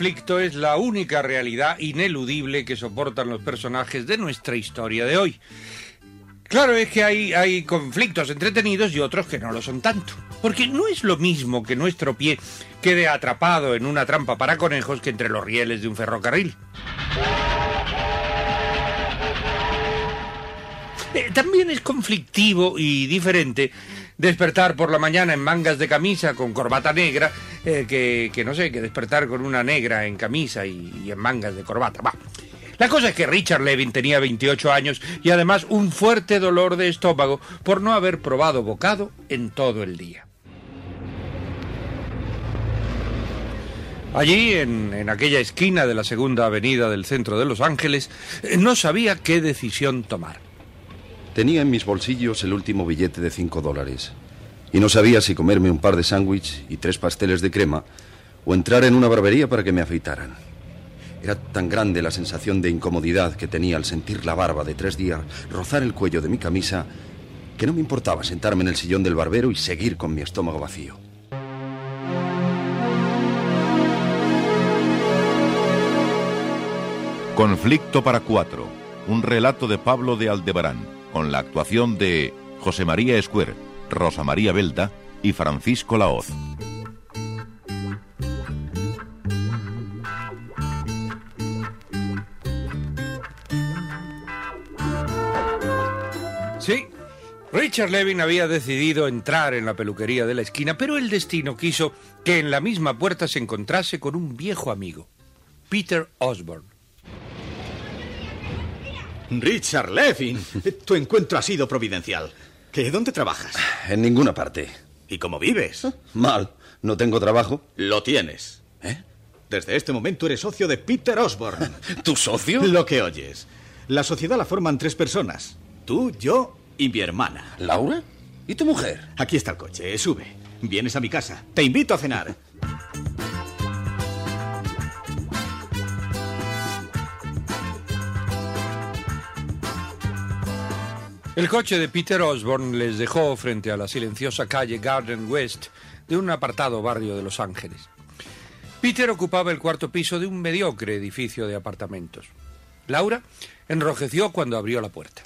Conflicto es la única realidad ineludible que soportan los personajes de nuestra historia de hoy. Claro es que hay, hay conflictos entretenidos y otros que no lo son tanto. Porque no es lo mismo que nuestro pie quede atrapado en una trampa para conejos que entre los rieles de un ferrocarril. Eh, También es conflictivo y diferente despertar por la mañana en mangas de camisa con corbata negra eh, que, que no sé, que despertar con una negra en camisa y, en mangas de corbata. La cosa es que Richard Levin tenía 28 años y además un fuerte dolor de estómago por no haber probado bocado en todo el día. Allí, en, en aquella esquina de la segunda avenida del centro de Los Ángeles, eh, no sabía qué decisión tomar. Tenía en mis bolsillos el último billete de cinco dólares. Y no sabía si comerme un par de sándwich y tres pasteles de crema o entrar en una barbería para que me afeitaran. Era tan grande la sensación de incomodidad que tenía al sentir la barba de tres días rozar el cuello de mi camisa que no me importaba sentarme en el sillón del barbero y seguir con mi estómago vacío. Conflicto para cuatro. Un relato de Pablo de Aldebarán, con la actuación de José María Escuer, Rosa María Belda y Francisco Laoz. Sí, Richard Levin había decidido entrar en la peluquería de la esquina, pero el destino quiso que en la misma puerta se encontrase con un viejo amigo, Peter Osborne. Richard Levin, tu encuentro ha sido providencial. ¿Qué? ¿Dónde trabajas? En ninguna parte. ¿Y cómo vives? Mal. No tengo trabajo. Lo tienes. ¿Eh? Desde este momento eres socio de Peter Osborne. ¿Tu socio? Lo que oyes. La sociedad la forman tres personas. Tú, yo y mi hermana. ¿Laura? ¿Y tu mujer? Aquí está el coche, sube. Vienes a mi casa. Te invito a cenar. El coche de Peter Osborne les dejó frente a la silenciosa calle Garden West de un apartado barrio de Los Ángeles. Peter ocupaba el cuarto piso de un mediocre edificio de apartamentos. Laura enrojeció cuando abrió la puerta.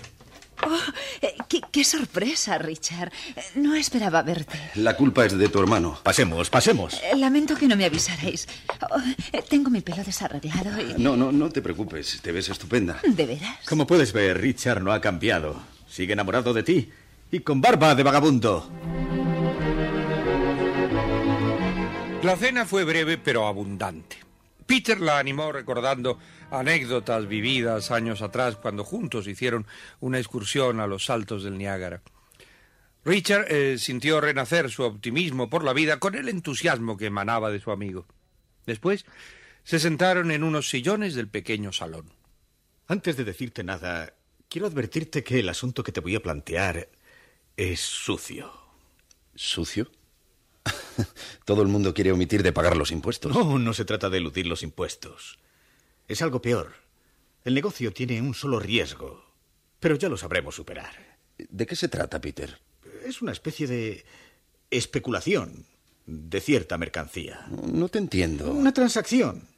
Oh, eh, qué, qué sorpresa, Richard. Eh, No esperaba verte. La culpa es de tu hermano. Pasemos, pasemos. Eh, Lamento que no me avisarais. Oh, eh, tengo mi pelo desarreglado y... No, no, no te preocupes. Te ves estupenda. ¿De veras? Como puedes ver, Richard no ha cambiado. Sigue enamorado de ti. Y con barba de vagabundo. La cena fue breve pero abundante. Peter la animó recordando anécdotas vividas años atrás cuando juntos hicieron una excursión a los saltos del Niágara. Richard eh, sintió renacer su optimismo por la vida con el entusiasmo que emanaba de su amigo. Después se sentaron en unos sillones del pequeño salón. Antes de decirte nada, quiero advertirte que el asunto que te voy a plantear es sucio. ¿Sucio? Todo el mundo quiere omitir de pagar los impuestos. No, no se trata de eludir los impuestos. Es algo peor. El negocio tiene un solo riesgo, pero ya lo sabremos superar. ¿De qué se trata, Peter? Es una especie de especulación de cierta mercancía. No te entiendo. Una transacción.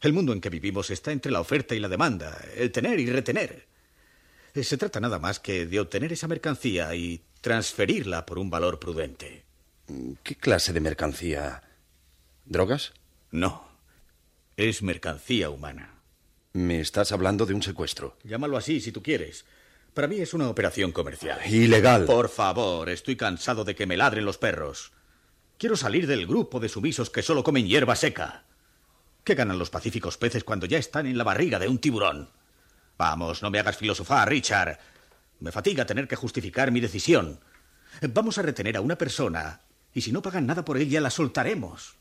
El mundo en que vivimos está entre la oferta y la demanda, el tener y retener. Eh, Se trata nada más que de obtener esa mercancía y transferirla por un valor prudente. ¿Qué clase de mercancía? ¿Drogas? No, es mercancía humana. Me estás hablando de un secuestro. Llámalo así si tú quieres. Para mí es una operación comercial. Ilegal. Por favor, estoy cansado de que me ladren los perros. Quiero salir del grupo de sumisos que solo comen hierba seca. ¿Qué ganan los pacíficos peces cuando ya están en la barriga de un tiburón? Vamos, no me hagas filosofar, Richard. Me fatiga tener que justificar mi decisión. Vamos a retener a una persona y si no pagan nada por ella la soltaremos.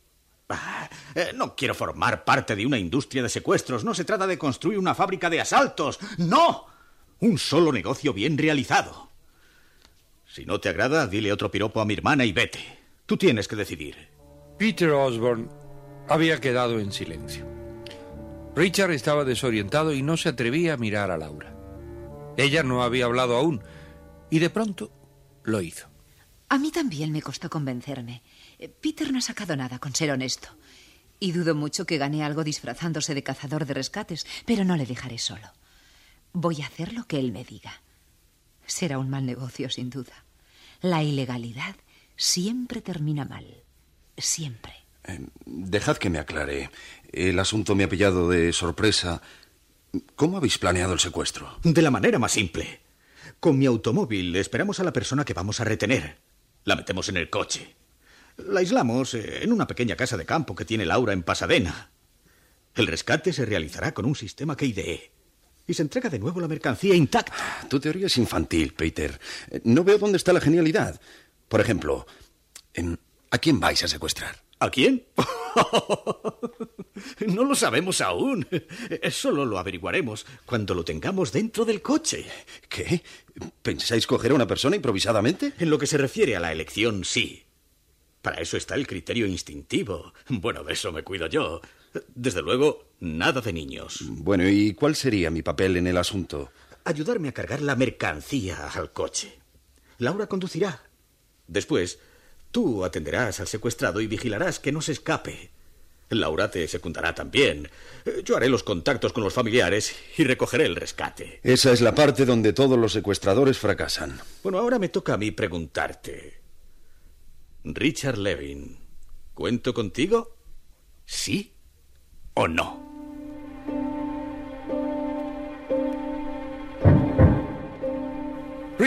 Ah, eh, no quiero formar parte de una industria de secuestros. No se trata de construir una fábrica de asaltos. ¡No! Un solo negocio bien realizado. Si no te agrada, dile otro piropo a mi hermana y vete. Tú tienes que decidir. Peter Osborne había quedado en silencio. Richard estaba desorientado y no se atrevía a mirar a Laura. Ella no había hablado aún y de pronto lo hizo. A mí también me costó convencerme. Peter no ha sacado nada con ser honesto. Y dudo mucho que gane algo disfrazándose de cazador de rescates, pero no le dejaré solo. Voy a hacer lo que él me diga. Será un mal negocio, sin duda. La ilegalidad siempre termina mal. Siempre. Eh, dejad que me aclare. El asunto me ha pillado de sorpresa. ¿Cómo habéis planeado el secuestro? De la manera más simple. Con mi automóvil esperamos a la persona que vamos a retener. La metemos en el coche. La aislamos eh, en una pequeña casa de campo que tiene Laura en Pasadena. El rescate se realizará con un sistema que ideé. Y se entrega de nuevo la mercancía intacta. Tu teoría es infantil, Peter. Eh, No veo dónde está la genialidad. Por ejemplo, em, ¿a quién vais a secuestrar? ¿A quién? no lo sabemos aún. Solo lo averiguaremos cuando lo tengamos dentro del coche. ¿Qué? ¿Pensáis coger a una persona improvisadamente? En lo que se refiere a la elección, sí. Para eso está el criterio instintivo. Bueno, de eso me cuido yo. Desde luego, nada de niños. Bueno, ¿y cuál sería mi papel en el asunto? Ayudarme a cargar la mercancía al coche. Laura conducirá. Después, tú atenderás al secuestrado y vigilarás que no se escape. Laura te secundará también. Yo haré los contactos con los familiares y recogeré el rescate. Esa es la parte donde todos los secuestradores fracasan. Bueno, ahora me toca a mí preguntarte. Richard Levin, ¿cuento contigo? ¿Sí o no?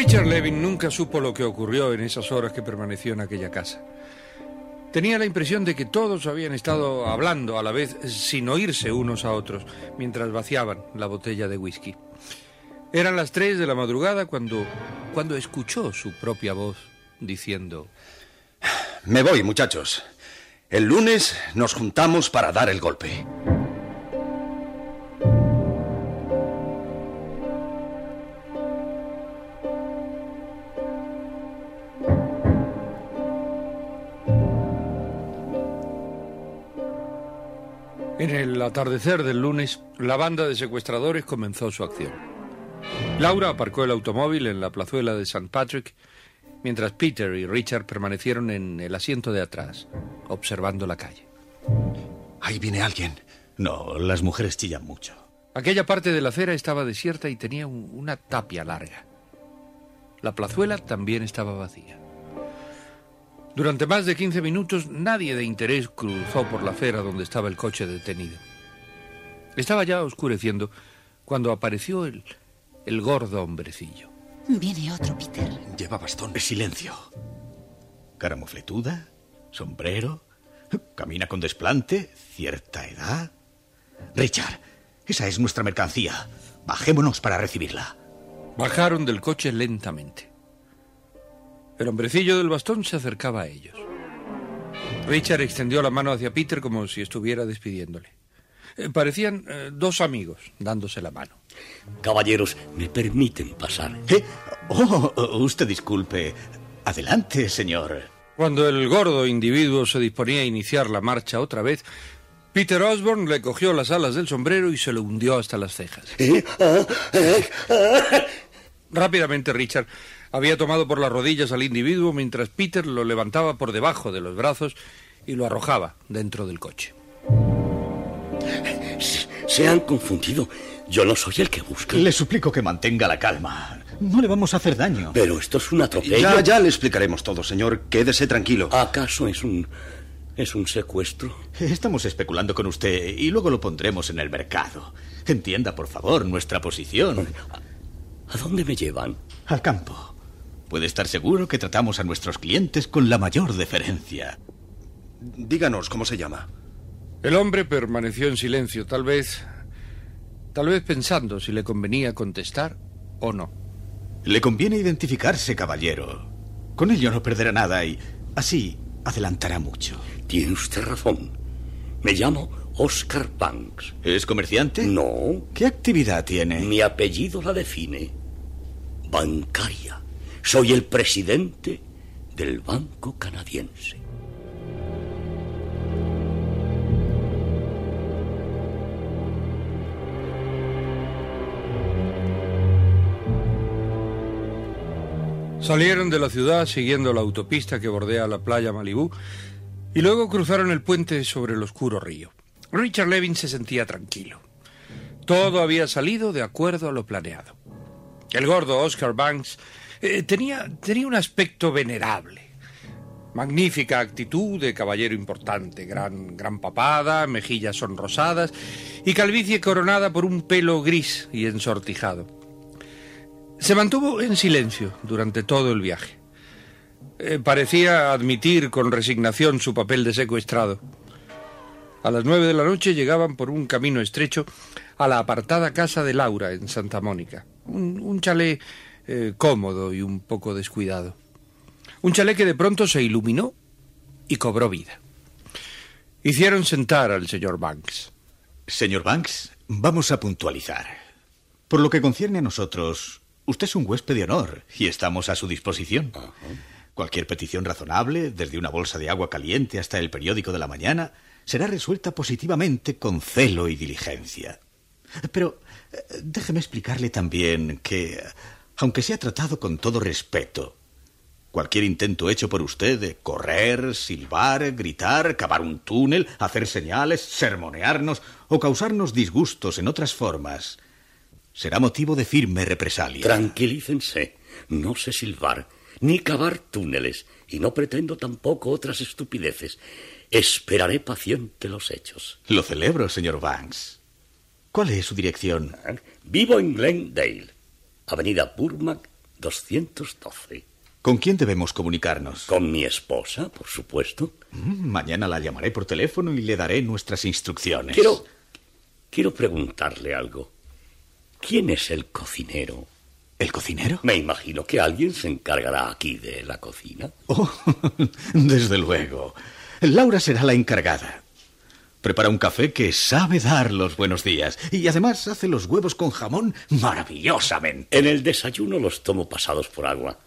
Richard Levin nunca supo lo que ocurrió en esas horas que permaneció en aquella casa. Tenía la impresión de que todos habían estado hablando a la vez sin oírse unos a otros mientras vaciaban la botella de whisky. Eran las tres de la madrugada cuando, cuando escuchó su propia voz diciendo... Me voy, muchachos. El lunes nos juntamos para dar el golpe. Atardecer del lunes, la banda de secuestradores comenzó su acción. Laura aparcó el automóvil en la plazuela de St. Patrick, mientras Peter y Richard permanecieron en el asiento de atrás, observando la calle. Ahí viene alguien. No, las mujeres chillan mucho. Aquella parte de la acera estaba desierta y tenía un- una tapia larga. La plazuela también estaba vacía. Durante más de 15 minutos nadie de interés cruzó por la acera donde estaba el coche detenido. Estaba ya oscureciendo cuando apareció el, el gordo hombrecillo. Viene otro, Peter. Lleva bastón. Silencio. Cara mofletuda, sombrero, camina con desplante, cierta edad. Richard, esa es nuestra mercancía. Bajémonos para recibirla. Bajaron del coche lentamente. El hombrecillo del bastón se acercaba a ellos. Richard extendió la mano hacia Peter como si estuviera despidiéndole. Eh, parecían eh, dos amigos dándose la mano. Caballeros, ¿me permiten pasar? ¿Qué? Oh, usted disculpe. Adelante, señor. Cuando el gordo individuo se disponía a iniciar la marcha otra vez, Peter Osborne le cogió las alas del sombrero y se lo hundió hasta las cejas. Rápidamente Richard había tomado por las rodillas al individuo mientras Peter lo levantaba por debajo de los brazos y lo arrojaba dentro del coche. Se han confundido. Yo no soy el que busca. Le suplico que mantenga la calma. No le vamos a hacer daño. Pero esto es un atropello. Ya, ya le explicaremos todo, señor. Quédese tranquilo. ¿Acaso es un... es un secuestro? Estamos especulando con usted y luego lo pondremos en el mercado. Entienda, por favor, nuestra posición. ¿A dónde me llevan? Al campo. Puede estar seguro que tratamos a nuestros clientes con la mayor deferencia. Díganos cómo se llama. El hombre permaneció en silencio, tal vez. tal vez pensando si le convenía contestar o no. Le conviene identificarse, caballero. Con ello no perderá nada y así adelantará mucho. Tiene usted razón. Me llamo Oscar Banks. ¿Es comerciante? No. ¿Qué actividad tiene? Mi apellido la define. Bancaria. Soy el presidente del Banco Canadiense. Salieron de la ciudad siguiendo la autopista que bordea la playa Malibú y luego cruzaron el puente sobre el oscuro río. Richard Levin se sentía tranquilo. Todo había salido de acuerdo a lo planeado. El gordo Oscar Banks eh, tenía, tenía un aspecto venerable. Magnífica actitud de caballero importante, gran, gran papada, mejillas sonrosadas y calvicie coronada por un pelo gris y ensortijado. Se mantuvo en silencio durante todo el viaje. Eh, parecía admitir con resignación su papel de secuestrado. A las nueve de la noche llegaban por un camino estrecho a la apartada casa de Laura en Santa Mónica. Un, chalet eh, cómodo y un poco descuidado. Un chalet que de pronto se iluminó y cobró vida. Hicieron sentar al señor Banks. Señor Banks, vamos a puntualizar. Por lo que concierne a nosotros, usted es un huésped de honor y estamos a su disposición. Cualquier petición razonable, desde una bolsa de agua caliente hasta el periódico de la mañana, será resuelta positivamente con celo y diligencia. Pero eh, déjeme explicarle también que, aunque se ha tratado con todo respeto, cualquier intento hecho por usted de correr, silbar, gritar, cavar un túnel, hacer señales, sermonearnos o causarnos disgustos en otras formas, será motivo de firme represalia. Tranquilícense. No sé silbar, ni cavar túneles, y no pretendo tampoco otras estupideces. Esperaré paciente los hechos. Lo celebro, señor Banks. ¿Cuál es su dirección? Vivo en Glendale, Avenida Burmack 212. ¿Con quién debemos comunicarnos? Con mi esposa, por supuesto. Mm, Mañana la llamaré por teléfono y le daré nuestras instrucciones. Quiero. Quiero preguntarle algo. ¿Quién es el cocinero? ¿El cocinero? Me imagino que alguien se encargará aquí de la cocina. Oh, desde luego. Laura será la encargada. Prepara un café que sabe dar los buenos días y además hace los huevos con jamón maravillosamente. En el desayuno los tomo pasados por agua.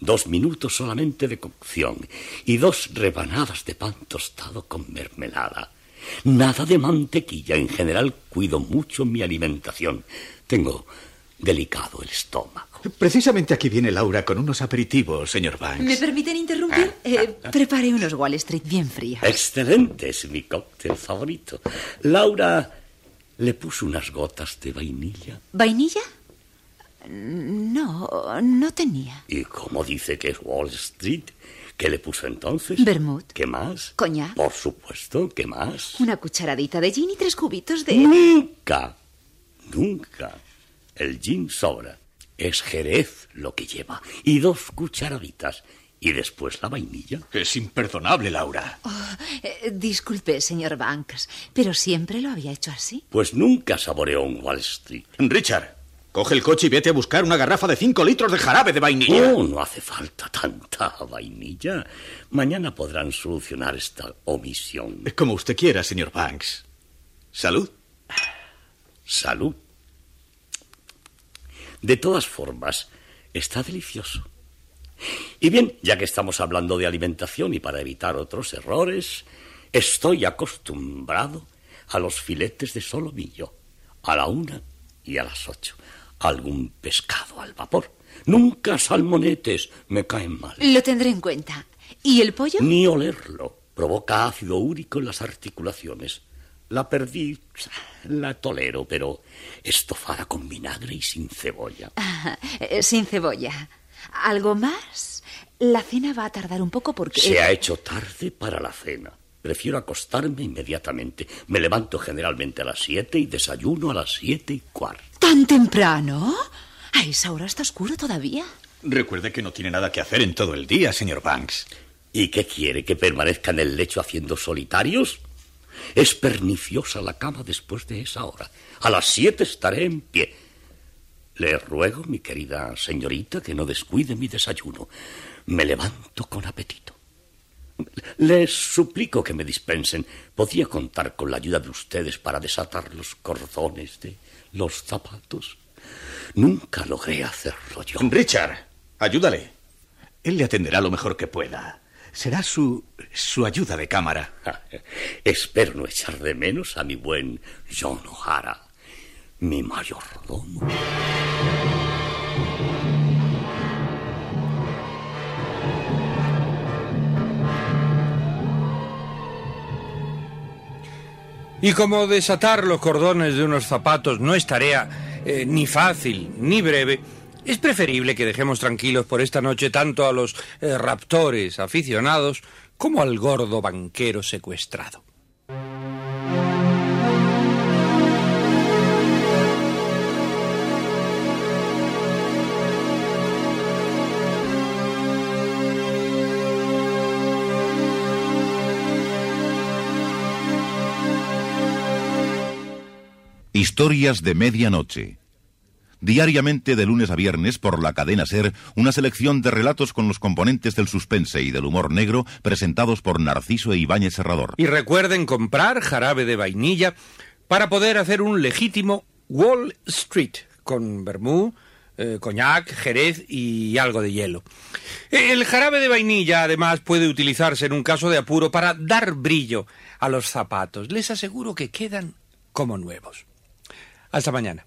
Dos minutos solamente de cocción y dos rebanadas de pan tostado con mermelada. Nada de mantequilla. En general cuido mucho mi alimentación. Tengo delicado el estómago. Precisamente aquí viene Laura con unos aperitivos, señor Banks. ¿Me permiten interrumpir? Eh, prepare unos Wall Street bien fríos. Excelente, es mi cóctel favorito. Laura le puso unas gotas de vainilla. ¿Vainilla? No, no tenía. ¿Y cómo dice que es Wall Street? ¿Qué le puso entonces? Vermouth. ¿Qué más? Coñac. Por supuesto, ¿qué más? Una cucharadita de gin y tres cubitos de... Nunca, nunca. El gin sobra. Es jerez lo que lleva. Y dos cucharaditas. Y después la vainilla. Es imperdonable, Laura. Oh, eh, disculpe, señor Banks, pero siempre lo había hecho así. Pues nunca saboreó un Wall Street. Richard, coge el coche y vete a buscar una garrafa de cinco litros de jarabe de vainilla. Oh, no hace falta tanta vainilla. Mañana podrán solucionar esta omisión. Como usted quiera, señor Banks. Salud. Salud. De todas formas, está delicioso. Y bien, ya que estamos hablando de alimentación y para evitar otros errores, estoy acostumbrado a los filetes de solomillo, a la una y a las ocho. Algún pescado al vapor. Nunca salmonetes, me caen mal. Lo tendré en cuenta. ¿Y el pollo? Ni olerlo. Provoca ácido úrico en las articulaciones. La perdí, la tolero, pero estofada con vinagre y sin cebolla. Eh, sin cebolla. ¿Algo más? La cena va a tardar un poco porque... Se ha hecho tarde para la cena. Prefiero acostarme inmediatamente. Me levanto generalmente a las siete y desayuno a las siete y cuarto. ¿Tan temprano? A esa hora está oscuro todavía. Recuerde que no tiene nada que hacer en todo el día, señor Banks. ¿Y qué quiere? ¿Que permanezca en el lecho haciendo solitarios? Es perniciosa la cama después de esa hora. A las siete estaré en pie. Le ruego, mi querida señorita, que no descuide mi desayuno. Me levanto con apetito. Les suplico que me dispensen. ¿Podría contar con la ayuda de ustedes para desatar los cordones de los zapatos? Nunca logré hacerlo yo. Richard, ayúdale. Él le atenderá lo mejor que pueda. Será su, su ayuda de cámara. Espero no echar de menos a mi buen John O'Hara, mi mayordomo. Y como desatar los cordones de unos zapatos no es tarea eh, ni fácil ni breve, es preferible que dejemos tranquilos por esta noche tanto a los eh, raptores aficionados como al gordo banquero secuestrado. Historias de Medianoche. Diariamente de lunes a viernes por la cadena Ser, una selección de relatos con los componentes del suspense y del humor negro presentados por Narciso e Ibáñez Serrador. Y recuerden comprar jarabe de vainilla para poder hacer un legítimo Wall Street con vermú, eh, coñac, jerez y algo de hielo. El jarabe de vainilla además puede utilizarse en un caso de apuro para dar brillo a los zapatos. Les aseguro que quedan como nuevos. Hasta mañana.